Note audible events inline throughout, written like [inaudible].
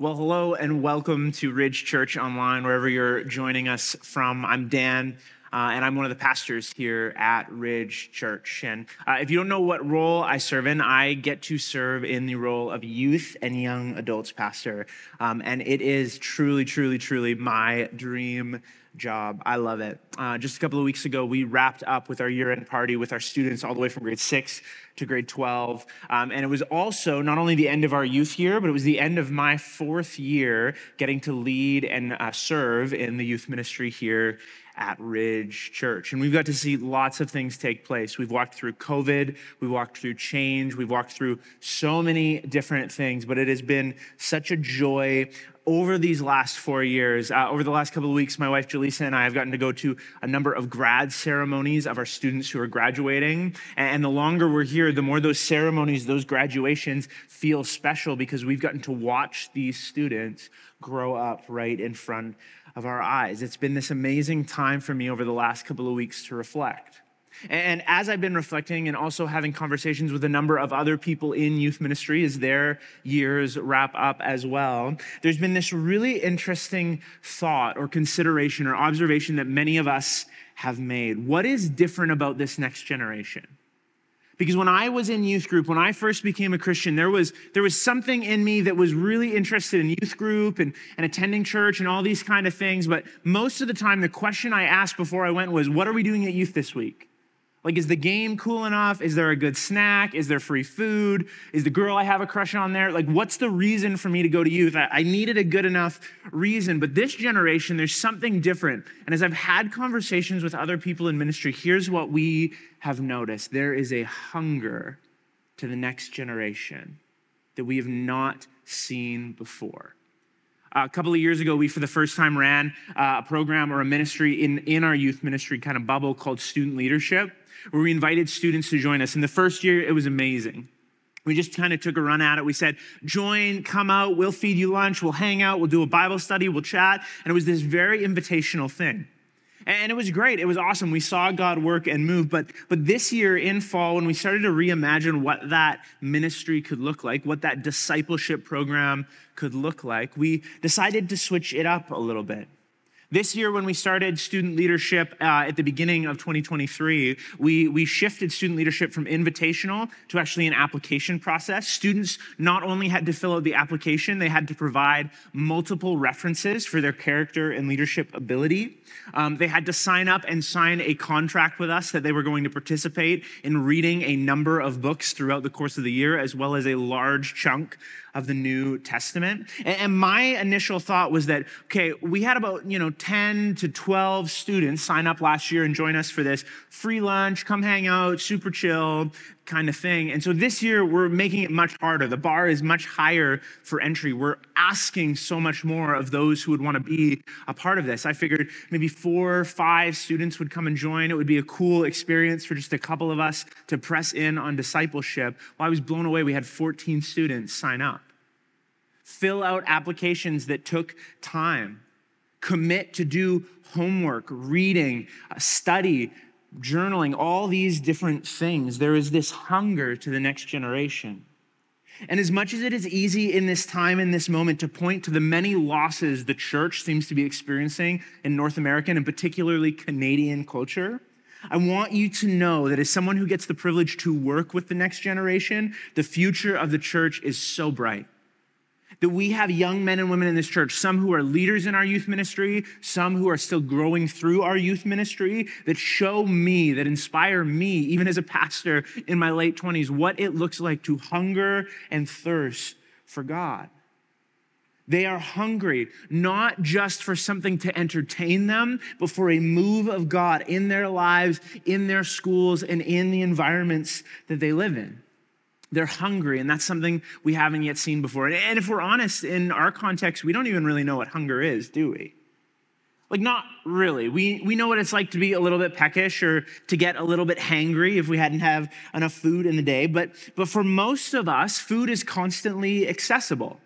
Well, hello and welcome to Ridge Church Online, wherever you're joining us from. I'm Dan. Uh, and I'm one of the pastors here at Ridge Church. And uh, if you don't know what role I serve in, I get to serve in the role of youth and young adults pastor. Um, and it is truly, truly, truly my dream job. I love it. Uh, just a couple of weeks ago, we wrapped up with our year end party with our students all the way from grade six to grade 12. Um, and it was also not only the end of our youth year, but it was the end of my fourth year getting to lead and uh, serve in the youth ministry here at Ridge Church. And we've got to see lots of things take place. We've walked through COVID, we've walked through change, we've walked through so many different things, but it has been such a joy over these last four years, uh, over the last couple of weeks, my wife Jaleesa and I have gotten to go to a number of grad ceremonies of our students who are graduating. And the longer we're here, the more those ceremonies, those graduations feel special because we've gotten to watch these students grow up right in front of our eyes. It's been this amazing time for me over the last couple of weeks to reflect. And as I've been reflecting and also having conversations with a number of other people in youth ministry as their years wrap up as well, there's been this really interesting thought or consideration or observation that many of us have made. What is different about this next generation? Because when I was in youth group, when I first became a Christian, there was, there was something in me that was really interested in youth group and, and attending church and all these kind of things. But most of the time, the question I asked before I went was, What are we doing at youth this week? Like, is the game cool enough? Is there a good snack? Is there free food? Is the girl I have a crush on there? Like, what's the reason for me to go to youth? I, needed a good enough reason. But this generation, there's something different. And as I've had conversations with other people in ministry, here's what we have noticed there is a hunger to the next generation that we have not seen before. A couple of years ago, we for the first time ran uh, a program or a ministry in, in our youth ministry kind of bubble called Student Leadership where we invited students to join us. In the first year, it was amazing. We just kind of took a run at it. We said, join, come out, we'll feed you lunch, we'll hang out, we'll do a Bible study, we'll chat. And it was this very invitational thing. And it was great. It was awesome. We saw God work and move. But, but this year in fall, when we started to reimagine what that ministry could look like, what that discipleship program could look like, we decided to switch it up a little bit. This year, when we started student leadership uh, at the beginning of 2023, we, we shifted student leadership from invitational to actually an application process. Students not only had to fill out the application, they had to provide multiple references for their character and leadership ability. Um, they had to sign up and sign a contract with us that they were going to participate in reading a number of books throughout the course of the year, as well as a large chunk of the New Testament. And my initial thought was that, okay, we had about, you know, 10 to 12 students sign up last year and join us for this free lunch, come hang out, super chill kind of thing. And so this year we're making it much harder. The bar is much higher for entry. We're asking so much more of those who would want to be a part of this. I figured maybe four, or five students would come and join. It would be a cool experience for just a couple of us to press in on discipleship. Well, I was blown away. We had 14 students sign up. Fill out applications that took time. Commit to do homework, reading, uh, study, journaling, all these different things. There is this hunger to the next generation. And as much as it is easy in this time, in this moment, to point to the many losses the church seems to be experiencing in North American and particularly Canadian culture, I want you to know that as someone who gets the privilege to work with the next generation, the future of the church is so bright that we have young men and women in this church, some who are leaders in our youth ministry, some who are still growing through our youth ministry, that show me, that inspire me, even as a pastor in my late 20s, what it looks like to hunger and thirst for God. They are hungry, not just for something to entertain them, but for a move of God in their lives, in their schools, and in the environments that they live in. They're hungry, and that's something we haven't yet seen before. And if we're honest, in our context, we don't even really know what hunger is, do we? Like, not really. We, we know what it's like to be a little bit peckish or to get a little bit hangry if we hadn't have enough food in the day. But, but for most of us, food is constantly accessible.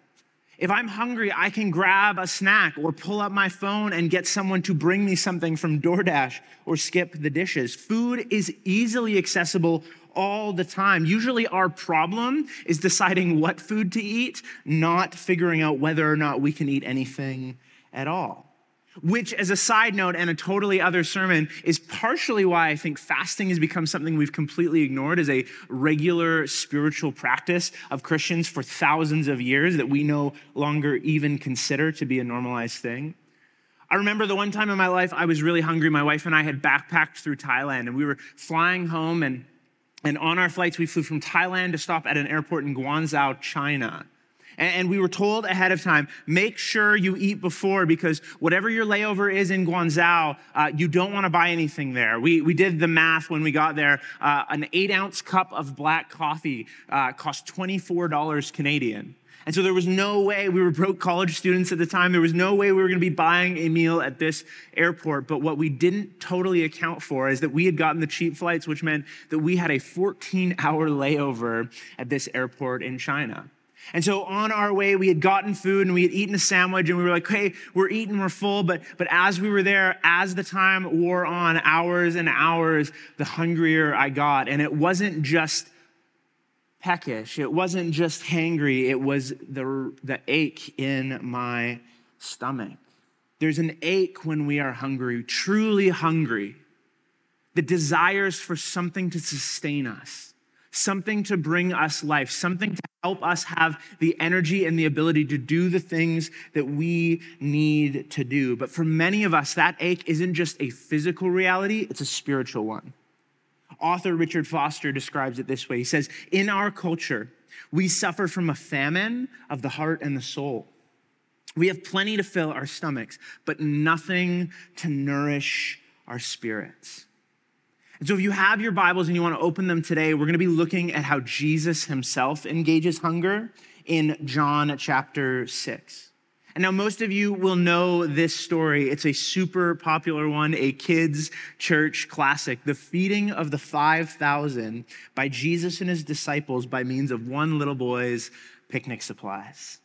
If I'm hungry, I can grab a snack or pull up my phone and get someone to bring me something from DoorDash or skip the dishes. Food is easily accessible all the time. Usually, our problem is deciding what food to eat, not figuring out whether or not we can eat anything at all. Which, as a side note and a totally other sermon, is partially why I think fasting has become something we've completely ignored as a regular spiritual practice of Christians for thousands of years that we no longer even consider to be a normalized thing. I remember the one time in my life I was really hungry. My wife and I had backpacked through Thailand and we were flying home and and on our flights, we flew from Thailand to stop at an airport in Guangzhou, China. And we were told ahead of time, make sure you eat before because whatever your layover is in Guangzhou, uh, you don't want to buy anything there. We, we did the math when we got there. Uh, an eight ounce cup of black coffee uh, cost $24 Canadian. And so there was no way, we were broke college students at the time, there was no way we were going to be buying a meal at this airport. But what we didn't totally account for is that we had gotten the cheap flights, which meant that we had a 14 hour layover at this airport in China. And so on our way, we had gotten food and we had eaten a sandwich and we were like, hey, we're eating, we're full. But, but as we were there, as the time wore on, hours and hours, the hungrier I got. And it wasn't just peckish. It wasn't just hangry, it was the, the ache in my stomach. There's an ache when we are hungry, truly hungry, the desires for something to sustain us, something to bring us life, something to help us have the energy and the ability to do the things that we need to do. But for many of us, that ache isn't just a physical reality, it's a spiritual one. Author Richard Foster describes it this way He says, In our culture, we suffer from a famine of the heart and the soul. We have plenty to fill our stomachs, but nothing to nourish our spirits. And so, if you have your Bibles and you want to open them today, we're going to be looking at how Jesus himself engages hunger in John chapter 6. And now, most of you will know this story. It's a super popular one, a kids' church classic the feeding of the 5,000 by Jesus and his disciples by means of one little boy's picnic supplies.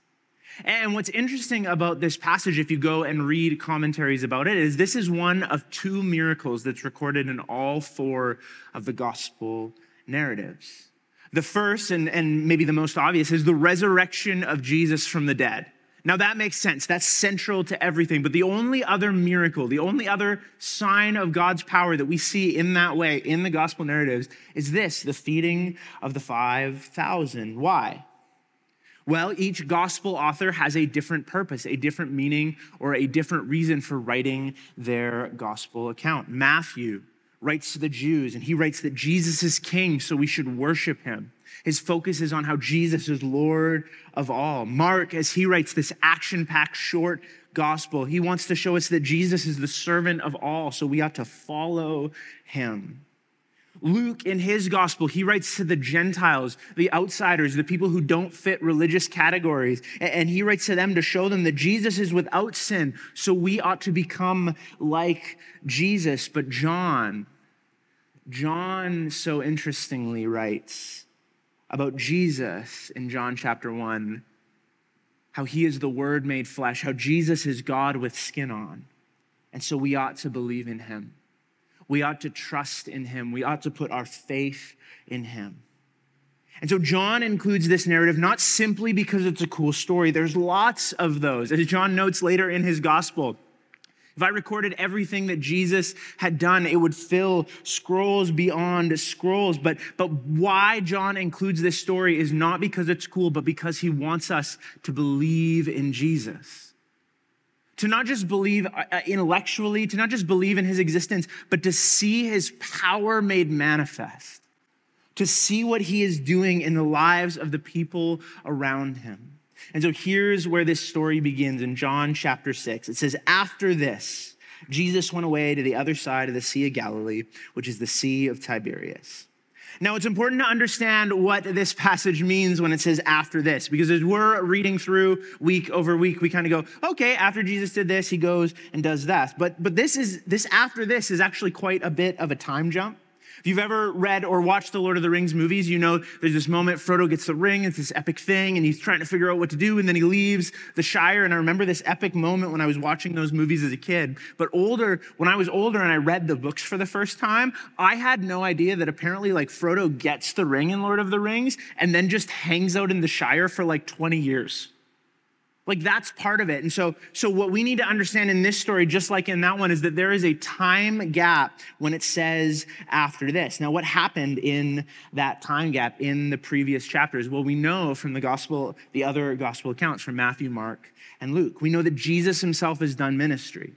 And what's interesting about this passage, if you go and read commentaries about it, is this is one of two miracles that's recorded in all four of the gospel narratives. The first, and, and maybe the most obvious, is the resurrection of Jesus from the dead. Now that makes sense. That's central to everything. But the only other miracle, the only other sign of God's power that we see in that way in the gospel narratives is this the feeding of the 5,000. Why? Well, each gospel author has a different purpose, a different meaning, or a different reason for writing their gospel account. Matthew writes to the Jews, and he writes that Jesus is king, so we should worship him. His focus is on how Jesus is Lord of all. Mark, as he writes this action packed short gospel, he wants to show us that Jesus is the servant of all, so we ought to follow him. Luke, in his gospel, he writes to the Gentiles, the outsiders, the people who don't fit religious categories. And he writes to them to show them that Jesus is without sin, so we ought to become like Jesus. But John, John so interestingly writes about Jesus in John chapter 1, how he is the Word made flesh, how Jesus is God with skin on. And so we ought to believe in him. We ought to trust in him. We ought to put our faith in him. And so John includes this narrative not simply because it's a cool story. There's lots of those. As John notes later in his gospel, if I recorded everything that Jesus had done, it would fill scrolls beyond scrolls. But, but why John includes this story is not because it's cool, but because he wants us to believe in Jesus. To not just believe uh, uh, intellectually, to not just believe in his existence, but to see his power made manifest, to see what he is doing in the lives of the people around him. And so here's where this story begins in John chapter 6. It says, After this, Jesus went away to the other side of the Sea of Galilee, which is the Sea of Tiberias. Now, it's important to understand what this passage means when it says after this, because as we're reading through week over week, we kind of go, okay, after Jesus did this, he goes and does that. But, but this is, this after this is actually quite a bit of a time jump If you've ever read or watched the Lord of the Rings movies, you know there's this moment Frodo gets the ring, it's this epic thing, and he's trying to figure out what to do, and then he leaves the Shire. And I remember this epic moment when I was watching those movies as a kid. But older, when I was older and I read the books for the first time, I had no idea that apparently, like, Frodo gets the ring in Lord of the Rings and then just hangs out in the Shire for like 20 years. Like that's part of it. And so, so what we need to understand in this story, just like in that one, is that there is a time gap when it says after this. Now, what happened in that time gap in the previous chapters? Well, we know from the gospel, the other gospel accounts from Matthew, Mark, and Luke. We know that Jesus himself has done ministry,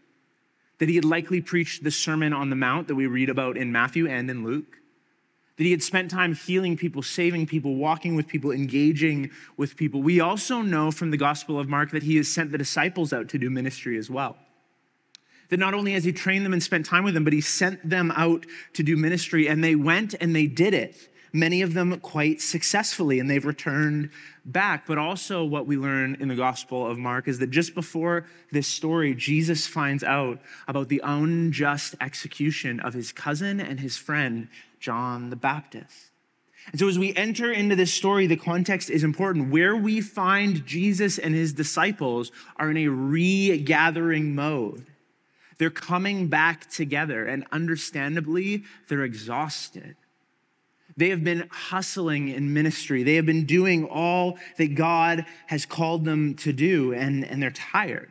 that he had likely preached the Sermon on the Mount that we read about in Matthew and in Luke that he had spent time healing people, saving people, walking with people, engaging with people. We also know from the Gospel of Mark that he has sent the disciples out to do ministry as well. That not only has he trained them and spent time with them, but he sent them out to do ministry, and they went and they did it. Many of them quite successfully, and they've returned back. But also, what we learn in the Gospel of Mark is that just before this story, Jesus finds out about the unjust execution of his cousin and his friend, John the Baptist. And so, as we enter into this story, the context is important. Where we find Jesus and his disciples are in a regathering mode. They're coming back together, and understandably, they're exhausted. They have been hustling in ministry. They have been doing all that God has called them to do, and, and they're tired.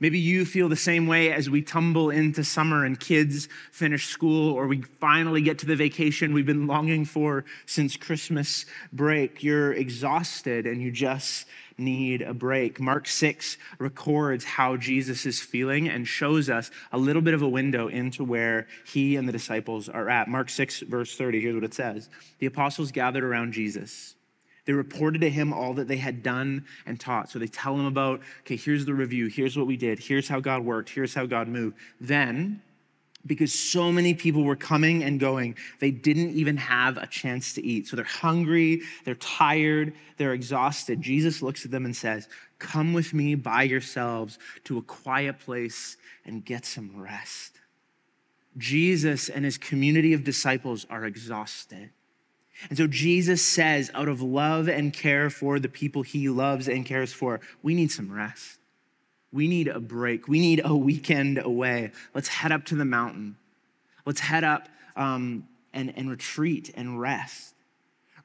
Maybe you feel the same way as we tumble into summer and kids finish school, or we finally get to the vacation we've been longing for since Christmas break. You're exhausted and you just need a break. Mark 6 records how Jesus is feeling and shows us a little bit of a window into where he and the disciples are at. Mark 6, verse 30, here's what it says The apostles gathered around Jesus they reported to him all that they had done and taught. So they tell him about, okay, here's the review. Here's what we did. Here's how God worked. Here's how God moved. Then, because so many people were coming and going, they didn't even have a chance to eat. So they're hungry, they're tired, they're exhausted. Jesus looks at them and says, Come with me by yourselves to a quiet place and get some rest. Jesus and his community of disciples are exhausted. And so Jesus says, out of love and care for the people he loves and cares for, we need some rest. We need a break. We need a weekend away. Let's head up to the mountain. Let's head up um, and, and retreat and rest.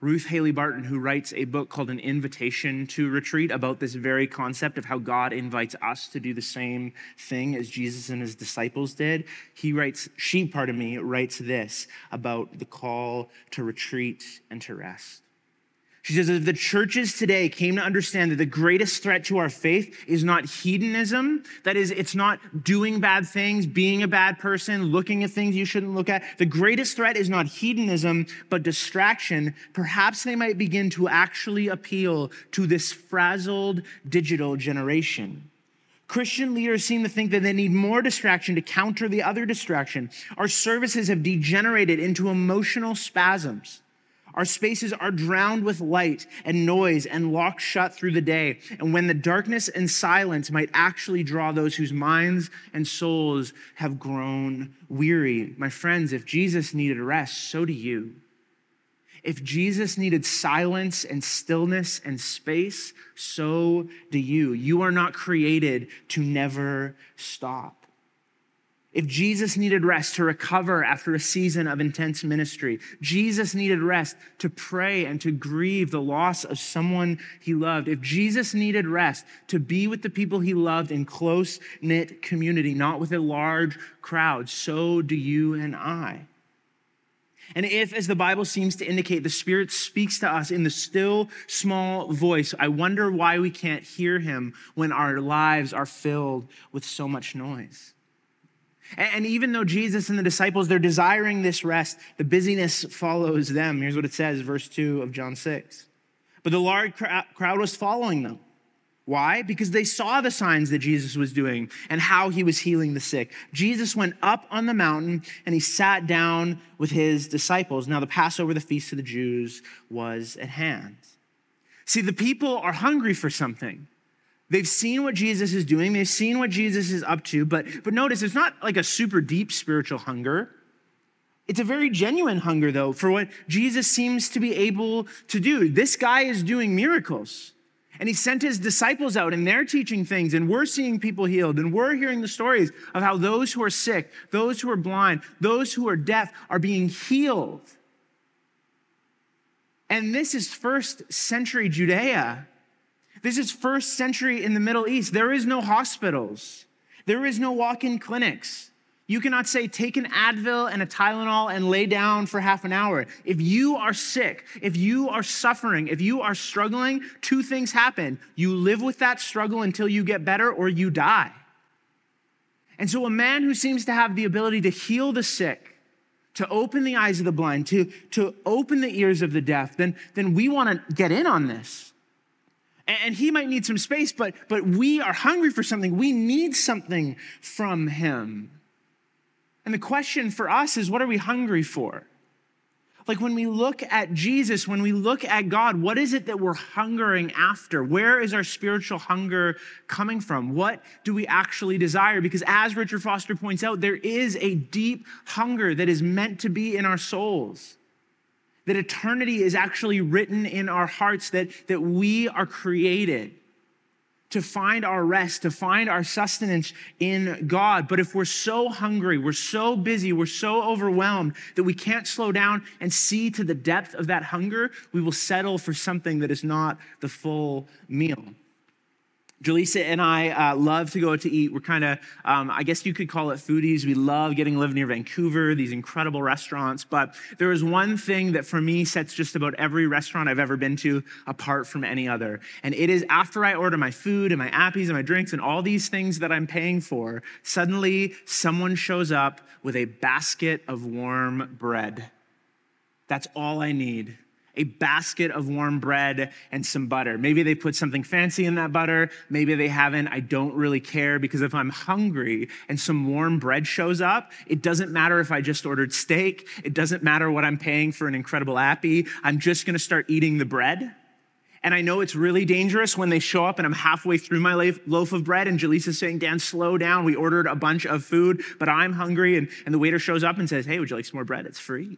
Ruth Haley Barton, who writes a book called An Invitation to Retreat about this very concept of how God invites us to do the same thing as Jesus and his disciples did. He writes, she, pardon me, writes this about the call to retreat and to rest. She says, if the churches today came to understand that the greatest threat to our faith is not hedonism, that is, it's not doing bad things, being a bad person, looking at things you shouldn't look at. The greatest threat is not hedonism, but distraction. Perhaps they might begin to actually appeal to this frazzled digital generation. Christian leaders seem to think that they need more distraction to counter the other distraction. Our services have degenerated into emotional spasms. Our spaces are drowned with light and noise and locked shut through the day. And when the darkness and silence might actually draw those whose minds and souls have grown weary. My friends, if Jesus needed rest, so do you. If Jesus needed silence and stillness and space, so do you. You are not created to never stop. If Jesus needed rest to recover after a season of intense ministry, Jesus needed rest to pray and to grieve the loss of someone he loved. If Jesus needed rest to be with the people he loved in close knit community, not with a large crowd, so do you and I. And if, as the Bible seems to indicate, the Spirit speaks to us in the still small voice, I wonder why we can't hear him when our lives are filled with so much noise. And even though Jesus and the disciples, they're desiring this rest, the busyness follows them. Here's what it says, verse 2 of John 6. But the large crowd was following them. Why? Because they saw the signs that Jesus was doing and how he was healing the sick. Jesus went up on the mountain and he sat down with his disciples. Now, the Passover, the feast of the Jews, was at hand. See, the people are hungry for something. They've seen what Jesus is doing, they've seen what Jesus is up to, but, but notice it's not like a super deep spiritual hunger. It's a very genuine hunger, though, for what Jesus seems to be able to do. This guy is doing miracles. And he sent his disciples out and they're teaching things, and we're seeing people healed, and we're hearing the stories of how those who are sick, those who are blind, those who are deaf are being healed. And this is first century Judea. This is first century in the Middle East. There is no hospitals, there is no walk in clinics. You cannot say, take an Advil and a Tylenol and lay down for half an hour. If you are sick, if you are suffering, if you are struggling, two things happen. You live with that struggle until you get better, or you die. And so, a man who seems to have the ability to heal the sick, to open the eyes of the blind, to, to open the ears of the deaf, then, then we want to get in on this. And he might need some space, but, but we are hungry for something. We need something from him. And the question for us is what are we hungry for? Like when we look at Jesus, when we look at God, what is it that we're hungering after? Where is our spiritual hunger coming from? What do we actually desire? Because as Richard Foster points out, there is a deep hunger that is meant to be in our souls. That eternity is actually written in our hearts, that, that we are created to find our rest, to find our sustenance in God. But if we're so hungry, we're so busy, we're so overwhelmed that we can't slow down and see to the depth of that hunger, we will settle for something that is not the full meal. Jaleesa and I uh, love to go to eat. We're kind of, um, I guess you could call it foodies. We love getting to live near Vancouver, these incredible restaurants. But there is one thing that for me sets just about every restaurant I've ever been to apart from any other. And it is after I order my food and my appies and my drinks and all these things that I'm paying for, suddenly someone shows up with a basket of warm bread. That's all I need a basket of warm bread and some butter. Maybe they put something fancy in that butter. Maybe they haven't. I don't really care because if I'm hungry and some warm bread shows up, it doesn't matter if I just ordered steak. It doesn't matter what I'm paying for an incredible appy. I'm just going to start eating the bread. And I know it's really dangerous when they show up and I'm halfway through my loaf of bread and Jaleesa's saying, Dan, slow down. We ordered a bunch of food, but I'm hungry. And, and the waiter shows up and says, Hey, would you like some more bread? It's free.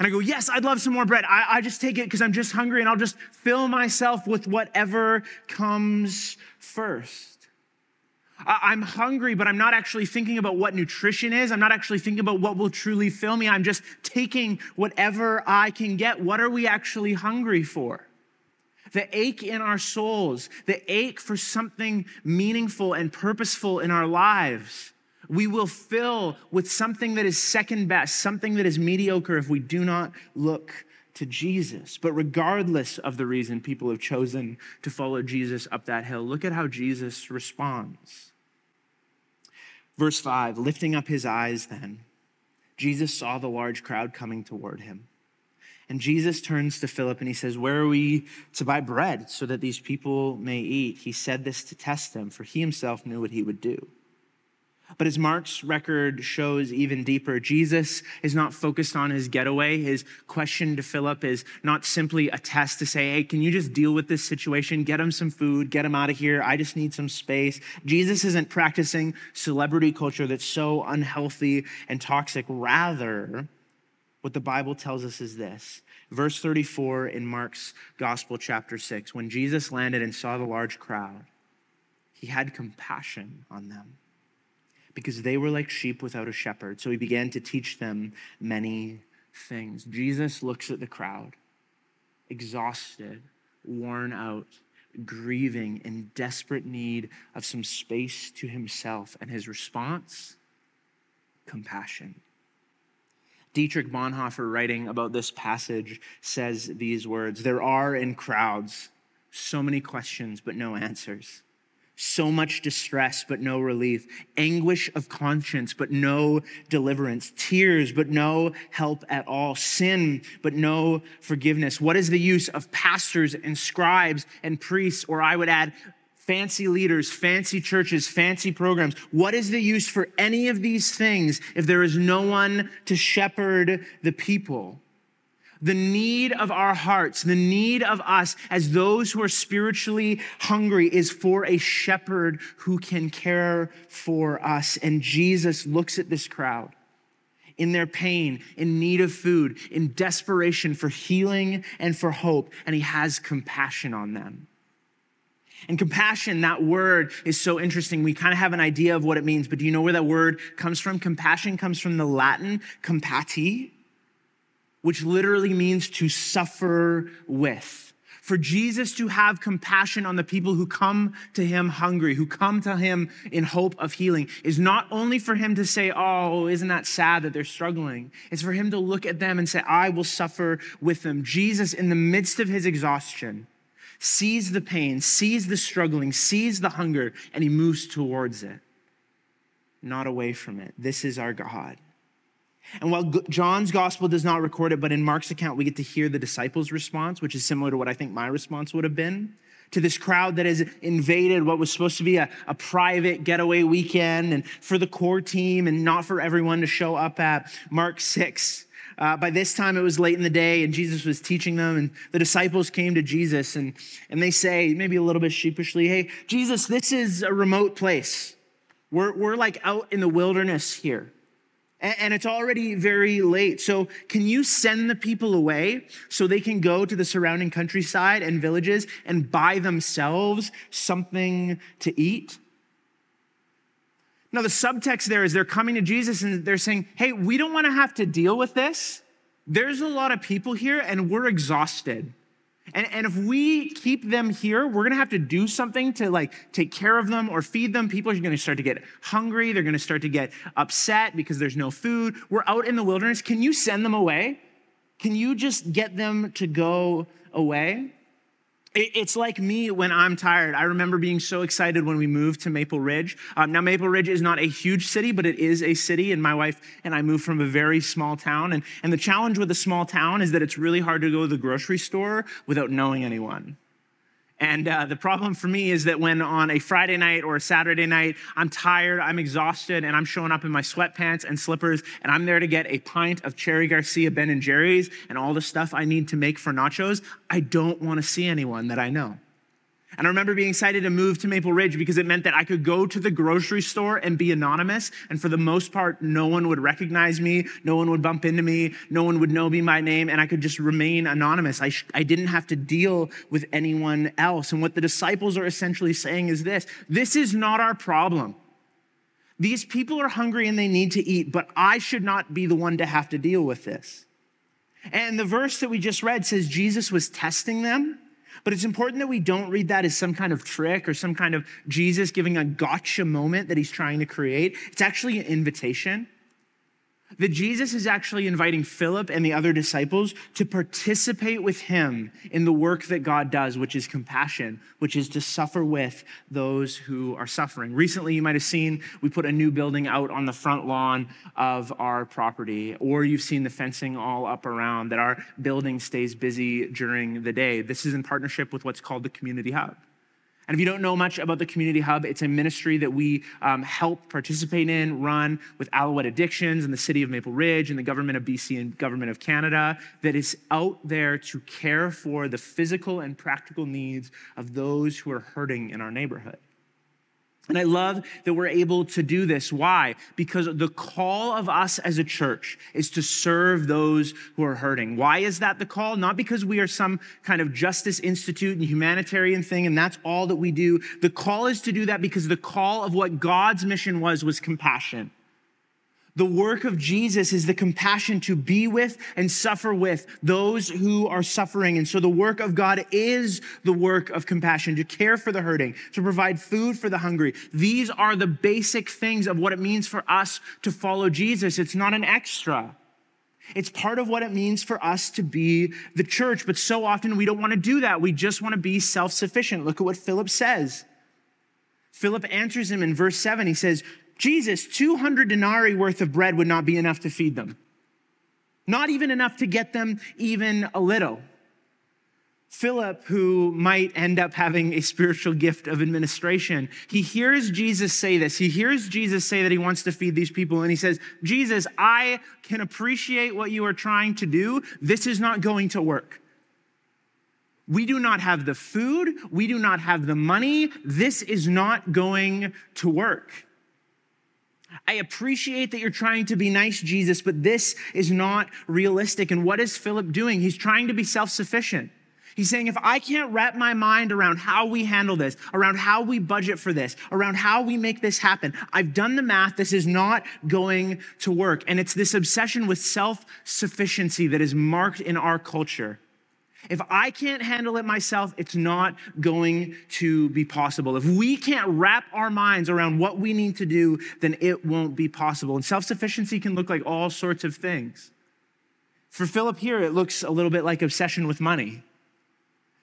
And I go, Yes, I'd love some more bread. I, I just take it because I'm just hungry and I'll just fill myself with whatever comes first. I'm hungry, but I'm not actually thinking about what nutrition is. I'm not actually thinking about what will truly fill me. I'm just taking whatever I can get. What are we actually hungry for? The ache in our souls, the ache for something meaningful and purposeful in our lives we will fill with something that is second best, something that is mediocre if we do not look to Jesus. But regardless of the reason people have chosen to follow Jesus up that hill, look at how Jesus responds. Verse 5 lifting up his eyes, then, Jesus saw the large crowd coming toward him. And Jesus turns to Philip and he says, Where are we to buy bread so that these people may eat? He said this to test him, for he himself knew what he would do. But as Mark's record shows even deeper, Jesus is not focused on his getaway. His question to Philip is not simply a test to say, hey, can you just deal with this situation? Get him some food, get him out of here. I just need some space. Jesus isn't practicing celebrity culture that's so unhealthy and toxic. Rather, what the Bible tells us is this. Verse 34 in Mark's Gospel, chapter 6 when Jesus landed and saw the large crowd, he had compassion on them because they were like sheep without a shepherd. So he began to teach them many things. Jesus looks at the crowd, exhausted, worn out, grieving, in desperate need of some space to himself. And his response? Compassion. Dietrich Bonhoeffer, writing about this passage, says these words There are in crowds so many questions, but no answers so much distress, but no relief, anguish of conscience, but no deliverance, tears, but no help at all, sin, but no forgiveness. What is the use of pastors and scribes and priests, or I would add, fancy leaders, fancy churches, fancy programs? What is the use for any of these things if there is no one to shepherd the people? The need of our hearts, the need of us as those who are spiritually hungry is for a shepherd who can care for us. And Jesus looks at this crowd in their pain, in need of food, in desperation for healing and for hope, and he has compassion on them. And compassion, that word is so interesting. We kind of have an idea of what it means, but do you know where that word comes from? Compassion comes from the Latin compati, which literally means to suffer with for Jesus to have compassion on the people who come to him hungry, who come to him in hope of healing, is not only for him to say, Oh, isn't that sad that they're struggling? It's for him to look at them and say, I will suffer with them. Jesus, in the midst of his exhaustion, sees the pain, sees the struggling, sees the hunger, and he moves towards it, not away from it. This is our God. And while John's gospel does not record it, but in Mark's account, we get to hear the disciples' response, which is similar to what I think my response would have been to this crowd that has invaded what was supposed to be a, a private getaway weekend and for the core team and not for everyone to show up at Mark 6. Uh, by this time, it was late in the day, and Jesus was teaching them, and the disciples came to Jesus, and, and they say, maybe a little bit sheepishly, Hey, Jesus, this is a remote place. We're, we're like out in the wilderness here and it's already very late. So, can you send the people away so they can go to the surrounding countryside and villages and buy themselves something to eat? Now, the subtext there is they're coming to Jesus and they're saying, Hey, we don't want to have to deal with this. There's a lot of people here and we're exhausted. And, and if we keep them here, we're to have to do something to like take care of them or feed them. People are to start to get hungry. They're to start to get upset because there's no food. We're out in the wilderness. Can you send them away? Can you just get them to go away? It's like me when I'm tired. I remember being so excited when we moved to Maple Ridge. Um, now, Maple Ridge is not a huge city, but it is a city, and my wife and I moved from a very small town. And, and the challenge with a small town is that it's really hard to go to the grocery store without knowing anyone. And uh, the problem for me is that when on a Friday night or a Saturday night, I'm tired, I'm exhausted, and I'm showing up in my sweatpants and slippers, and I'm there to get a pint of Cherry Garcia Ben and Jerry's and all the stuff I need to make for nachos, I don't want to see anyone that I know. And I remember being excited to move to Maple Ridge because it meant that I could go to the grocery store and be anonymous. And for the most part, no one would recognize me. No one would bump into me. No one would know me by name. And I could just remain anonymous. I, sh- I didn't have to deal with anyone else. And what the disciples are essentially saying is this this is not our problem. These people are hungry and they need to eat, but I should not be the one to have to deal with this. And the verse that we just read says Jesus was testing them but it's important that we don't read that as some kind of trick or some kind of Jesus giving a gotcha moment that he's trying to create. It's actually an invitation that Jesus is actually inviting Philip and the other disciples to participate with him in the work that God does, which is compassion, which is to suffer with those who are suffering. Recently, you might have seen we put a new building out on the front lawn of our property, or you've seen the fencing all up around that our building stays busy during the day. This is in partnership with what's called the Community Hub. And if you don't know much about the Community Hub, it's a ministry that we um, help participate in, run with Alouette Addictions and the city of Maple Ridge and the government of BC and government of Canada, that is out there to care for the physical and practical needs of those who are hurting in our neighborhood. And I love that we're able to do this. Why? Because the call of us as a church is to serve those who are hurting. Why is that the call? Not because we are some kind of justice institute and humanitarian thing and that's all that we do. The call is to do that because the call of what God's mission was was compassion. The work of Jesus is the compassion to be with and suffer with those who are suffering. And so the work of God is the work of compassion, to care for the hurting, to provide food for the hungry. These are the basic things of what it means for us to follow Jesus. It's not an extra. It's part of what it means for us to be the church. But so often we don't want to do that. We just want to be self sufficient. Look at what Philip says. Philip answers him in verse 7. He says, Jesus, 200 denarii worth of bread would not be enough to feed them. Not even enough to get them even a little. Philip, who might end up having a spiritual gift of administration, he hears Jesus say this. He hears Jesus say that he wants to feed these people, and he says, Jesus, I can appreciate what you are trying to do. This is not going to work. We do not have the food, we do not have the money. This is not going to work. I appreciate that you're trying to be nice, Jesus, but this is not realistic. And what is Philip doing? He's trying to be self sufficient. He's saying, if I can't wrap my mind around how we handle this, around how we budget for this, around how we make this happen, I've done the math. This is not going to work. And it's this obsession with self sufficiency that is marked in our culture. If I can't handle it myself, it's not going to be possible. If we can't wrap our minds around what we need to do, then it won't be possible. And self sufficiency can look like all sorts of things. For Philip here, it looks a little bit like obsession with money.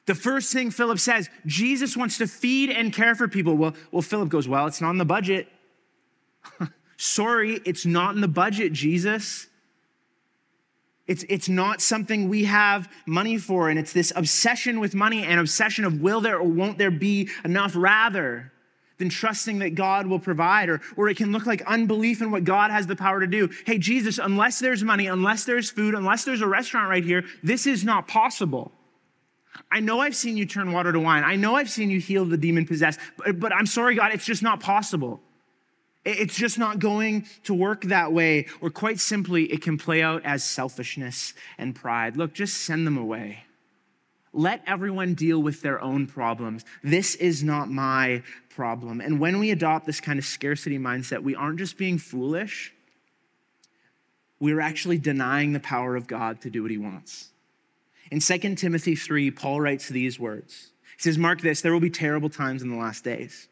The first thing Philip says, Jesus wants to feed and care for people. Well, well Philip goes, Well, it's not in the budget. [laughs] Sorry, it's not in the budget, Jesus. It's, it's not something we have money for, and it's this obsession with money and obsession of will there or won't there be enough rather than trusting that God will provide, or, or it can look like unbelief in what God has the power to do. Hey, Jesus, unless there's money, unless there's food, unless there's a restaurant right here, this is not possible. I know I've seen you turn water to wine. I know I've seen you heal the demon possessed, but, but I'm sorry, God, it's just not possible. It's just not going to work that way. Or quite simply, it can play out as selfishness and pride. Look, just send them away. Let everyone deal with their own problems. This is not my problem. And when we adopt this kind of scarcity mindset, we aren't just being foolish, we're actually denying the power of God to do what he wants. In 2 Timothy 3, Paul writes these words. He says, Mark this, there will be terrible times in the last days.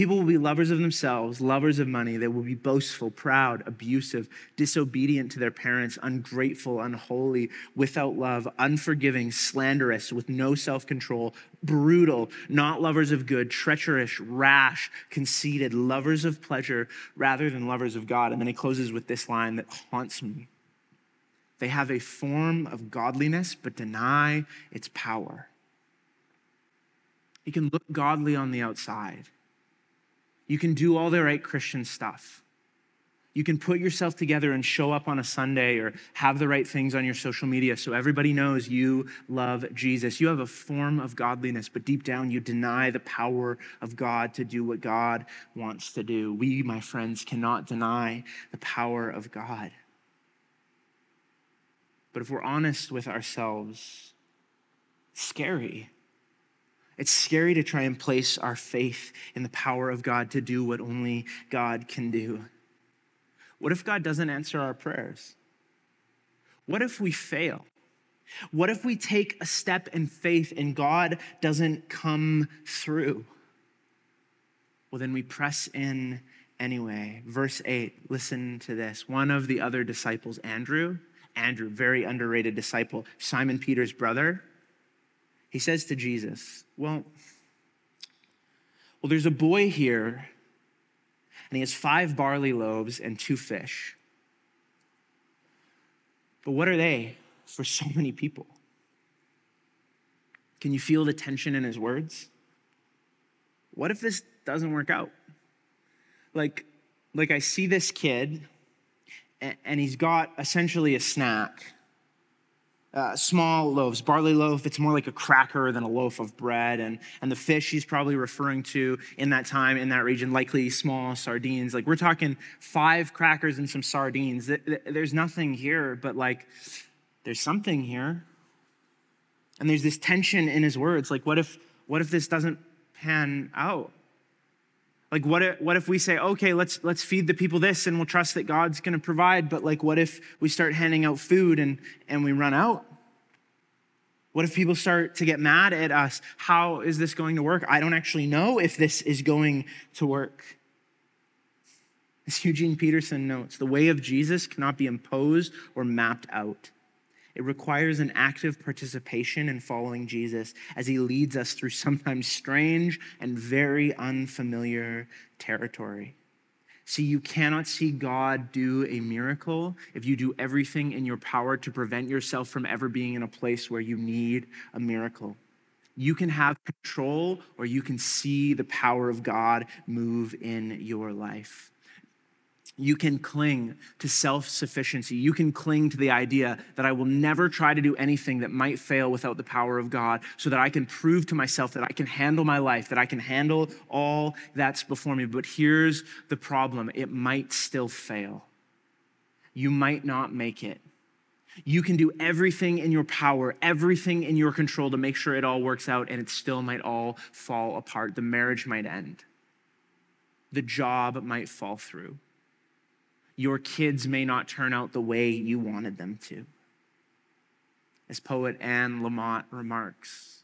People will be lovers of themselves, lovers of money. They will be boastful, proud, abusive, disobedient to their parents, ungrateful, unholy, without love, unforgiving, slanderous, with no self control, brutal, not lovers of good, treacherous, rash, conceited, lovers of pleasure rather than lovers of God. And then he closes with this line that haunts me. They have a form of godliness, but deny its power. You can look godly on the outside you can do all the right Christian stuff. You can put yourself together and show up on a Sunday or have the right things on your social media so everybody knows you love Jesus. You have a form of godliness, but deep down you deny the power of God to do what God wants to do. We, my friends, cannot deny the power of God. But if we're honest with ourselves, scary. It's scary to try and place our faith in the power of God to do what only God can do. What if God doesn't answer our prayers? What if we fail? What if we take a step in faith and God doesn't come through? Well, then we press in anyway. Verse 8, listen to this. One of the other disciples, Andrew, Andrew, very underrated disciple, Simon Peter's brother, he says to Jesus, Well, well, there's a boy here, and he has five barley loaves and two fish. But what are they for so many people? Can you feel the tension in his words? What if this doesn't work out? Like, like I see this kid, and he's got essentially a snack uh, small loaves, barley loaf, it's more like a cracker than a loaf of bread. And, and the fish he's probably referring to in that time, in that region, likely small sardines. Like we're talking five crackers and some sardines. There's nothing here, but like there's something here. And there's this tension in his words. Like, what if, what if this doesn't pan out? Like, what if, what if we say, okay, let's, let's feed the people this and we'll trust that God's going to provide, but like, what if we start handing out food and, and we run out? What if people start to get mad at us? How is this going to work? I don't actually know if this is going to work. As Eugene Peterson notes, the way of Jesus cannot be imposed or mapped out. It requires an active participation in following Jesus as he leads us through sometimes strange and very unfamiliar territory. See, you cannot see God do a miracle if you do everything in your power to prevent yourself from ever being in a place where you need a miracle. You can have control or you can see the power of God move in your life. You can cling to self sufficiency. You can cling to the idea that I will never try to do anything that might fail without the power of God, so that I can prove to myself that I can handle my life, that I can handle all that's before me. But here's the problem it might still fail. You might not make it. You can do everything in your power, everything in your control to make sure it all works out, and it still might all fall apart. The marriage might end, the job might fall through your kids may not turn out the way you wanted them to. As poet Anne Lamott remarks,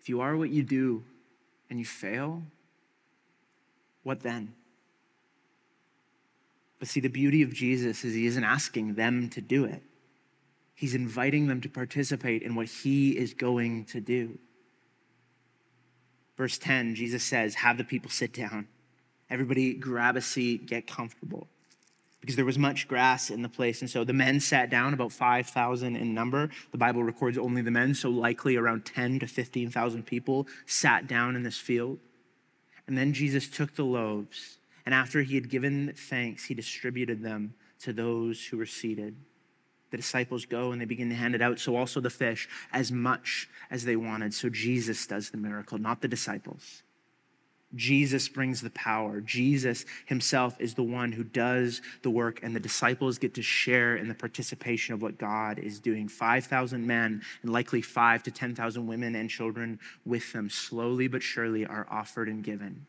if you are what you do and you fail, what then? But see, the beauty of Jesus is he isn't asking them to do it. He's inviting them to participate in what he is going to do. Verse 10, Jesus says, Have the people sit down. Everybody grab a seat, get comfortable because there was much grass in the place. And so the men sat down, about 5,000 in number. The Bible records only the men, so likely around 10 to 15,000 people sat down in this field. And then Jesus took the loaves, and after he had given thanks, he distributed them to those who were seated. The disciples go and they begin to hand it out, so also the fish, as much as they wanted. So Jesus does the miracle, not the disciples. Jesus brings the power. Jesus himself is the one who does the work, and the disciples get to share in the participation of what God is doing. 5,000 men and likely 5 to 10,000 women and children with them, slowly but surely, are offered and given.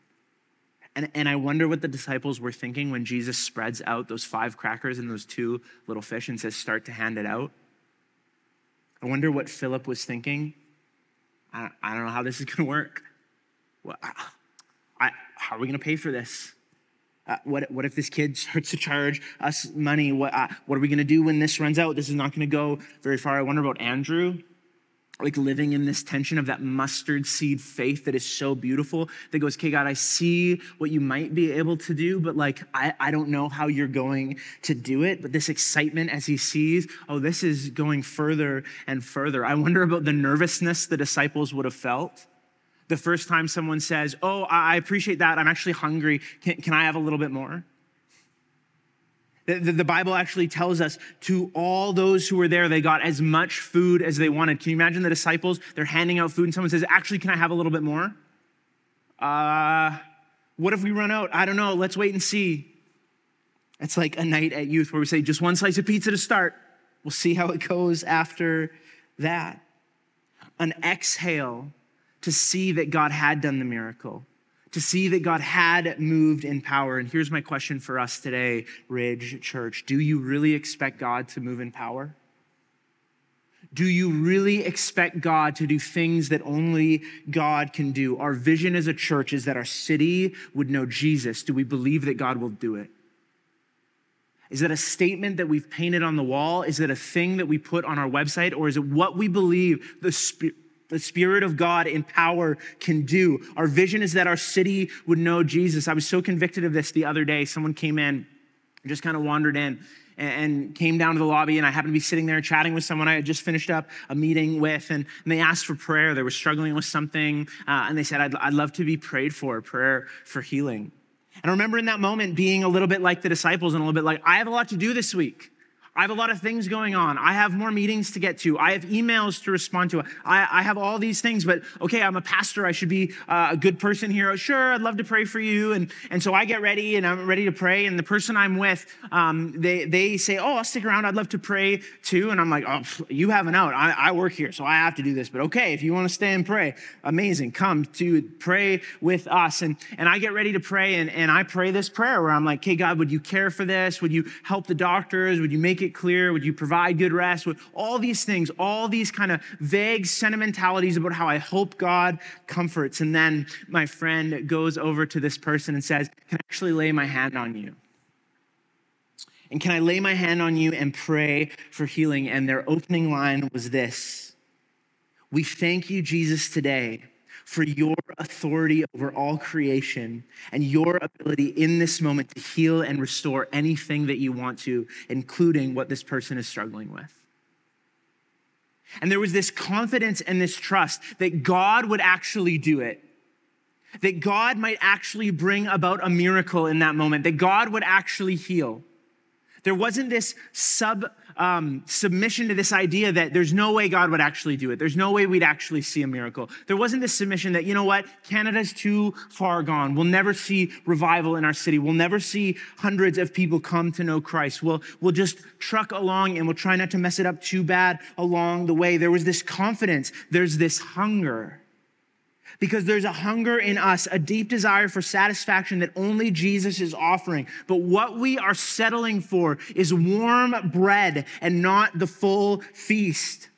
And, and I wonder what the disciples were thinking when Jesus spreads out those five crackers and those two little fish and says, Start to hand it out. I wonder what Philip was thinking. I, I don't know how this is going to work. Well, I, how are we going to pay for this? Uh, what, what if this kid starts to charge us money? What, uh, what are we going to do when this runs out? This is not going to go very far. I wonder about Andrew, like living in this tension of that mustard seed faith that is so beautiful that goes, okay, God, I see what you might be able to do, but like, I, I don't know how you're going to do it. But this excitement as he sees, oh, this is going further and further. I wonder about the nervousness the disciples would have felt the first time someone says, Oh, I appreciate that. I'm actually hungry. Can, can I have a little bit more? The, the, the, Bible actually tells us to all those who were there, they got as much food as they wanted. Can you imagine the disciples? They're handing out food, and someone says, Actually, can I have a little bit more? Uh, what if we run out? I don't know. Let's wait and see. It's like a night at youth where we say, Just one slice of pizza to start. We'll see how it goes after that. An exhale to see that God had done the miracle, to see that God had moved in power. And here's my question for us today, Ridge Church Do you really expect God to move in power? Do you really expect God to do things that only God can do? Our vision as a church is that our city would know Jesus. Do we believe that God will do it? Is that a statement that we've painted on the wall? Is it a thing that we put on our website? Or is it what we believe the Spirit? The Spirit of God in power can do. Our vision is that our city would know Jesus. I was so convicted of this the other day. Someone came in, just kind of wandered in, and came down to the lobby and i happened to be sitting there chatting with someone i had just finished up a meeting with and, and they asked for prayer they were struggling with something uh, and they said I'd, I'd love to be prayed for prayer for healing and i remember in that moment being a little bit like the disciples and a little bit like i have a lot to do this week I have a lot of things going on. I have more meetings to get to. I have emails to respond to. I, I have all these things, but okay, I'm a pastor. I should be uh, a good person here. Sure, I'd love to pray for you. And, and so I get ready and I'm ready to pray. And the person I'm with, um, they, they say, Oh, I'll stick around. I'd love to pray too. And I'm like, Oh, you have an out. I, I work here, so I have to do this. But okay, if you want to stay and pray, amazing. Come to pray with us. And, and I get ready to pray and, and I pray this prayer where I'm like, Hey, God, would you care for this? Would you help the doctors? Would you make it it clear? Would you provide good rest? Would, all these things, all these kind of vague sentimentalities about how I hope God comforts. And then my friend goes over to this person and says, Can I actually lay my hand on you? And can I lay my hand on you and pray for healing? And their opening line was this We thank you, Jesus, today for your authority over all creation and your ability in this moment to heal and restore anything that you want to, including what this person is struggling with. And there was this confidence and this trust that God would actually do it that God might actually bring about a miracle in that moment, that God would actually heal. There wasn't this sub um, submission to this idea that there's no way God would actually do it. There's no way we'd actually see a miracle. There wasn't this submission that, you know what, Canada's too far gone. We'll never see revival in our city. We'll never see hundreds of people come to know Christ. We'll, we'll just truck along and we'll try not to mess it up too bad along the way. There was this confidence, there's this hunger because there's a hunger in us, a deep desire for satisfaction that only Jesus is offering. But what we are settling for is warm bread and not the full feast.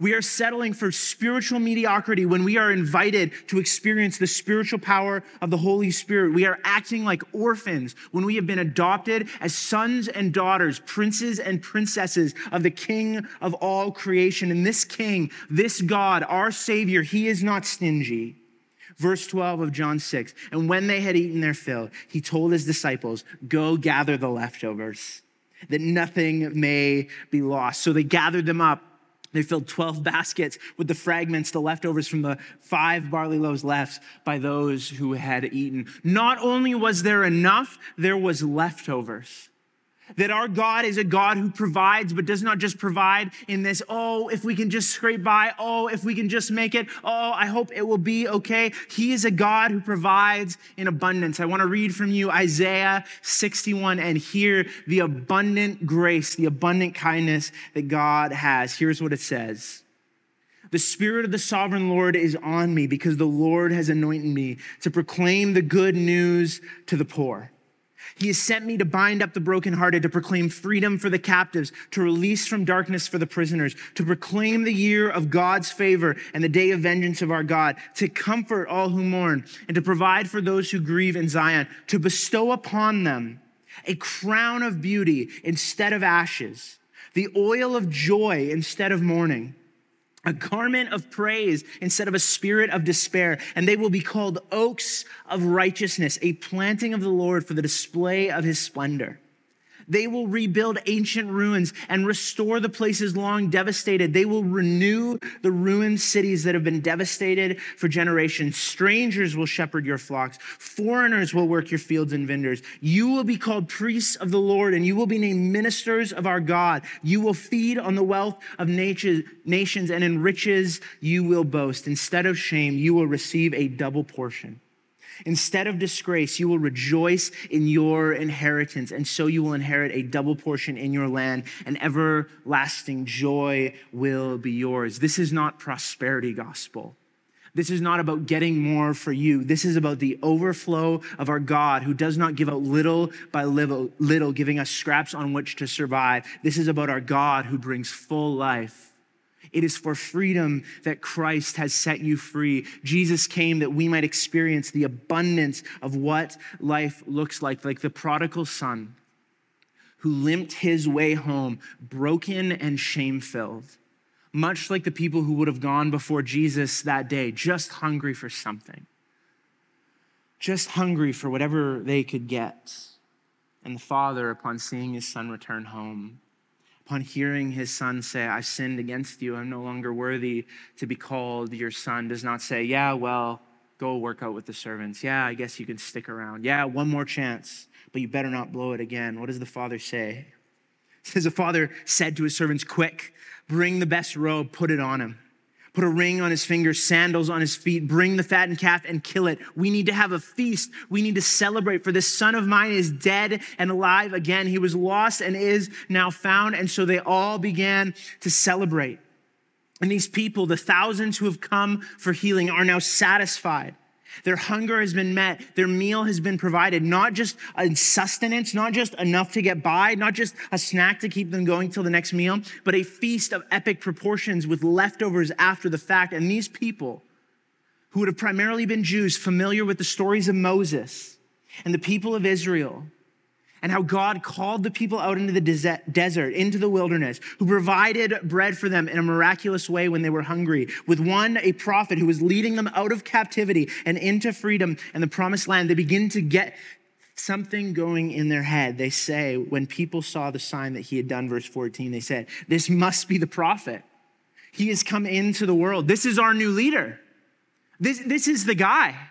We are settling for spiritual mediocrity when we are invited to experience the spiritual power of the Holy Spirit. We are acting like orphans when we have been adopted as sons and daughters, princes and princesses of the King of all creation. And this King, this God, our Savior, He is not stingy. Verse 12 of John 6 And when they had eaten their fill, He told His disciples, Go gather the leftovers, that nothing may be lost. So they gathered them up they filled 12 baskets with the fragments, the leftovers from the five barley loaves left by those who had eaten. Not only was there enough, there was leftovers. That our God is a God who provides, but does not just provide in this, oh, if we can just scrape by, oh, if we can just make it, oh, I hope it will be okay. He is a God who provides in abundance. I want to read from you Isaiah 61 and hear the abundant grace, the abundant kindness that God has. Here's what it says. The Spirit of the sovereign Lord is on me because the Lord has anointed me to proclaim the good news to the poor. He has sent me to bind up the brokenhearted, to proclaim freedom for the captives, to release from darkness for the prisoners, to proclaim the year of God's favor and the day of vengeance of our God, to comfort all who mourn, and to provide for those who grieve in Zion, to bestow upon them a crown of beauty instead of ashes, the oil of joy instead of mourning a garment of praise instead of a spirit of despair, and they will be called oaks of righteousness, a planting of the Lord for the display of his splendor. They will rebuild ancient ruins and restore the places long devastated. They will renew the ruined cities that have been devastated for generations. Strangers will shepherd your flocks. Foreigners will work your fields and vineyards. You will be called priests of the Lord and you will be named ministers of our God. You will feed on the wealth of nations and in riches you will boast. Instead of shame, you will receive a double portion. Instead of disgrace, you will rejoice in your inheritance, and so you will inherit a double portion in your land, and everlasting joy will be yours. This is not prosperity gospel. This is not about getting more for you. This is about the overflow of our God who does not give out little by little, little, giving us scraps on which to survive. This is about our God who brings full life it is for freedom that Christ has set you free. Jesus came that we might experience the abundance of what life looks like, like the prodigal son who limped his way home, broken and shame filled, much like the people who would have gone before Jesus that day, just hungry for something, just hungry for whatever they could get. And the father, upon seeing his son return home, upon hearing his son say, I've sinned against you, I'm no longer worthy to be called your son, does not say, Yeah, well, go work out with the servants. Yeah, I guess you can stick around. Yeah, one more chance, but you better not blow it again. What does the father say? It [laughs] says, The father said to his servants, Quick, bring the best robe, put it on him put a ring on his finger, sandals on his feet, bring the fattened calf and kill it. We need to have a feast. We need to celebrate, for this son of mine is dead and alive again. He was lost and is now found. And so they all began to celebrate. And these people, the thousands who have come for healing, are now satisfied. Their hunger has been met. Their meal has been provided. Not just sustenance, not just enough to get by, not just a snack to keep them going till the next meal, but a feast of epic proportions with leftovers after the fact. And these people, who would have primarily been Jews familiar with the stories of Moses and the people of Israel, and how God called the people out into the desert, into the wilderness, who provided bread for them in a miraculous way when they were hungry, with one, a prophet who was leading them out of captivity and into freedom and the promised land. They begin to get something going in their head. They say, when people saw the sign that he had done, verse 14, they said, This must be the prophet. He has come into the world. This is our new leader. This, this is the guy.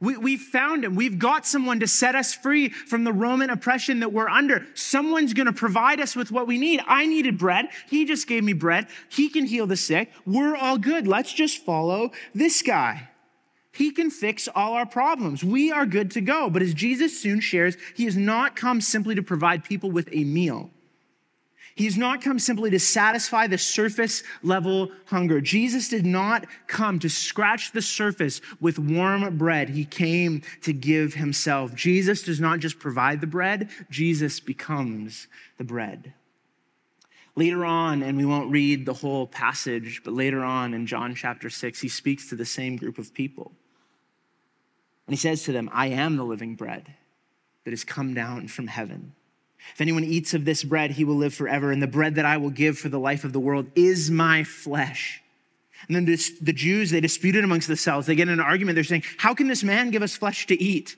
We, we found him. We've got someone to set us free from the Roman oppression that we're under. Someone's going to provide us with what we need. I needed bread. He just gave me bread. He can heal the sick. We're all good. Let's just follow this guy. He can fix all our problems. We are good to go. But as Jesus soon shares, he has not come simply to provide people with a meal. He's not come simply to satisfy the surface level hunger. Jesus did not come to scratch the surface with warm bread. He came to give himself. Jesus does not just provide the bread, Jesus becomes the bread. Later on, and we won't read the whole passage, but later on in John chapter 6, he speaks to the same group of people. And he says to them, I am the living bread that has come down from heaven. If anyone eats of this bread, he will live forever. And the bread that I will give for the life of the world is my flesh. And then this, the Jews, they disputed amongst themselves. They get in an argument. They're saying, How can this man give us flesh to eat?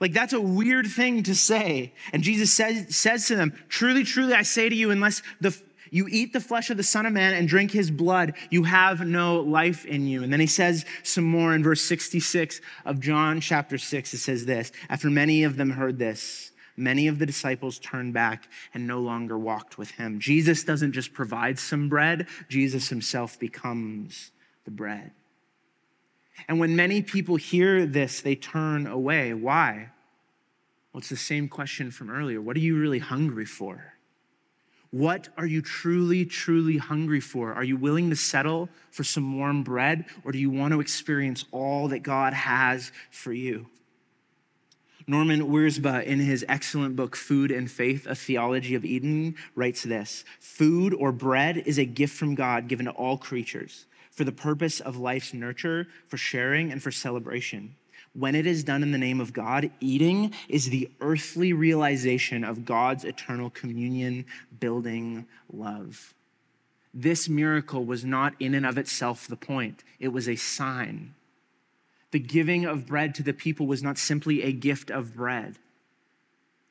Like, that's a weird thing to say. And Jesus says, says to them, Truly, truly, I say to you, unless the, you eat the flesh of the Son of Man and drink his blood, you have no life in you. And then he says some more in verse 66 of John chapter 6. It says this After many of them heard this, many of the disciples turned back and no longer walked with him. Jesus doesn't just provide some bread, Jesus himself becomes the bread. And when many people hear this, they turn away. Why? Well, it's the same question from earlier. What are you really hungry for? What are you truly, truly hungry for? Are you willing to settle for some warm bread, or do you want to experience all that God has for you? Norman Wirzba, in his excellent book, Food and Faith, A Theology of Eating, writes this Food or bread is a gift from God given to all creatures for the purpose of life's nurture, for sharing, and for celebration. When it is done in the name of God, eating is the earthly realization of God's eternal communion, building love. This miracle was not in and of itself the point, it was a sign the giving of bread to the people was not simply a gift of bread.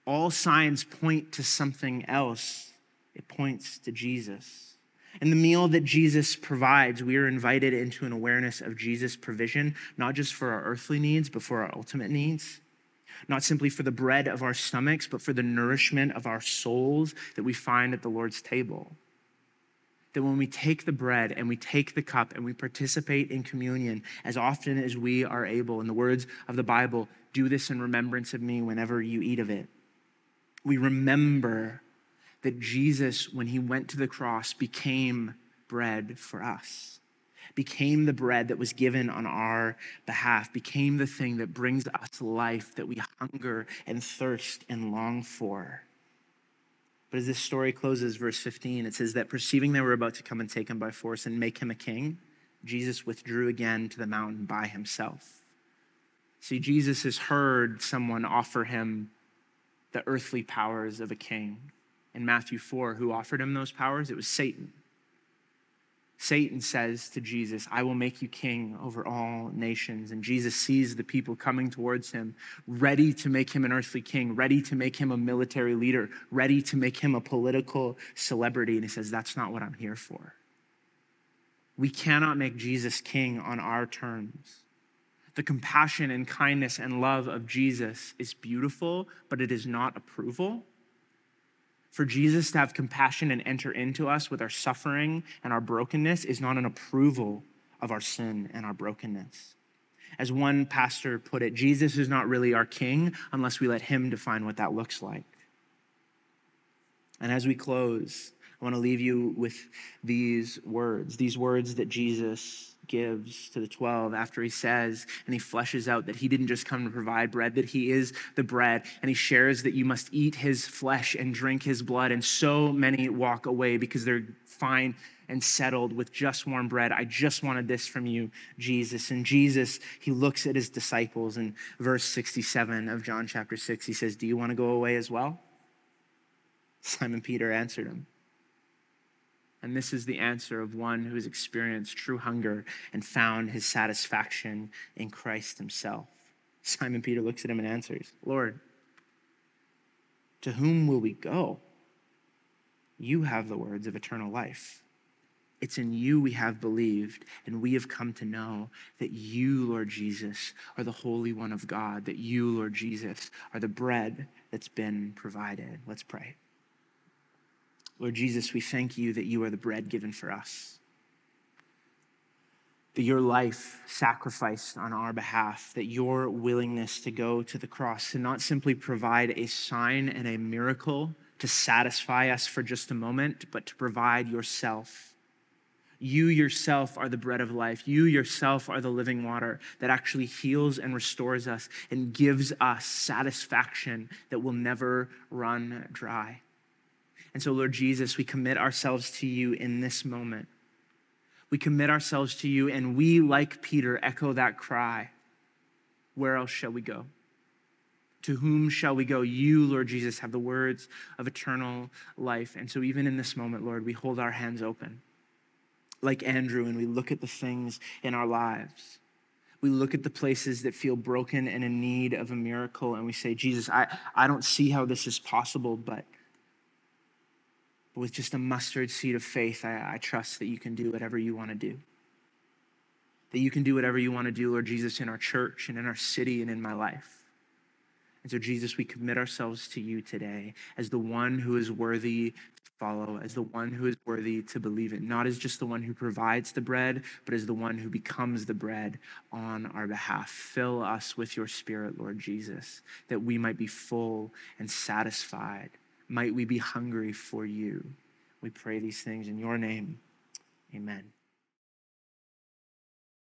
All signs point to something else, it points to Jesus. And the meal that Jesus provides, we are invited into an awareness of Jesus' provision, not just for our earthly needs, but for our ultimate needs. Not simply for the bread of our stomachs, but for the nourishment of our souls that we find at the Lord's table that when we take the bread and we take the cup and we participate in communion as often as we are able, in the words of the Bible, do this in remembrance of me whenever you eat of it. We remember that Jesus, when he went to the cross, became bread for us, became the bread that was given on our behalf, became the thing that brings us life that we hunger and thirst and long for. But as this story closes, verse 15, it says that perceiving they were about to come and take him by force and make him a king, Jesus withdrew again to the mountain by himself. See, Jesus has heard someone offer him the earthly powers of a king. In Matthew 4, who offered him those powers? It was Satan. Satan says to Jesus, I will make you king over all nations. And Jesus sees the people coming towards him, ready to make him an earthly king, ready to make him a military leader, ready to make him a political celebrity. And he says, That's not what I'm here for. We cannot make Jesus king on our terms. The compassion and kindness and love of Jesus is beautiful, but it is not approval for Jesus to have compassion and enter into us with our suffering and our brokenness is not an approval of our sin and our brokenness. As one pastor put it, Jesus is not really our king unless we let him define what that looks like. And as we close, I want to leave you with these words, these words that Jesus gives to the 12 after he says and he fleshes out that he didn't just come to provide bread, that he is the bread. And he shares that you must eat his flesh and drink his blood. And so many walk away because they're fine and settled with just warm bread. I just wanted this from you, Jesus. And Jesus, he looks at his disciples in verse 67 of John chapter 6. He says, Do you want to go away as well? Simon Peter answered him. And this is the answer of one who has experienced true hunger and found his satisfaction in Christ himself. Simon Peter looks at him and answers, Lord, to whom will we go? You have the words of eternal life. It's in you we have believed, and we have come to know that you, Lord Jesus, are the Holy One of God, that you, Lord Jesus, are the bread that's been provided. Let's pray. Lord Jesus, we thank you that you are the bread given for us, that your life sacrificed on our behalf, that your willingness to go to the cross, to not simply provide a sign and a miracle to satisfy us for just a moment, but to provide yourself you yourself are the bread of life. You yourself are the living water that actually heals and restores us and gives us satisfaction that will never run dry. And so, Lord Jesus, we commit ourselves to you in this moment. We commit ourselves to you, and we, like Peter, echo that cry Where else shall we go? To whom shall we go? You, Lord Jesus, have the words of eternal life. And so, even in this moment, Lord, we hold our hands open like Andrew and we look at the things in our lives. We look at the places that feel broken and in need of a miracle, and we say, Jesus, I, I don't see how this is possible, but, but with just a mustard seed of faith, I, I trust that you can do whatever you want to do. That you can do whatever you want to do, Lord Jesus, in our church and in our city and in my life. And so, Jesus, we commit ourselves to you today as the one who is worthy to follow, as the one who is worthy to believe it, not as just the one who provides the bread, but as the one who becomes the bread on our behalf. Fill us with your spirit, Lord Jesus, that we might be full and satisfied. Might we be hungry for you. We pray these things in your name. Amen.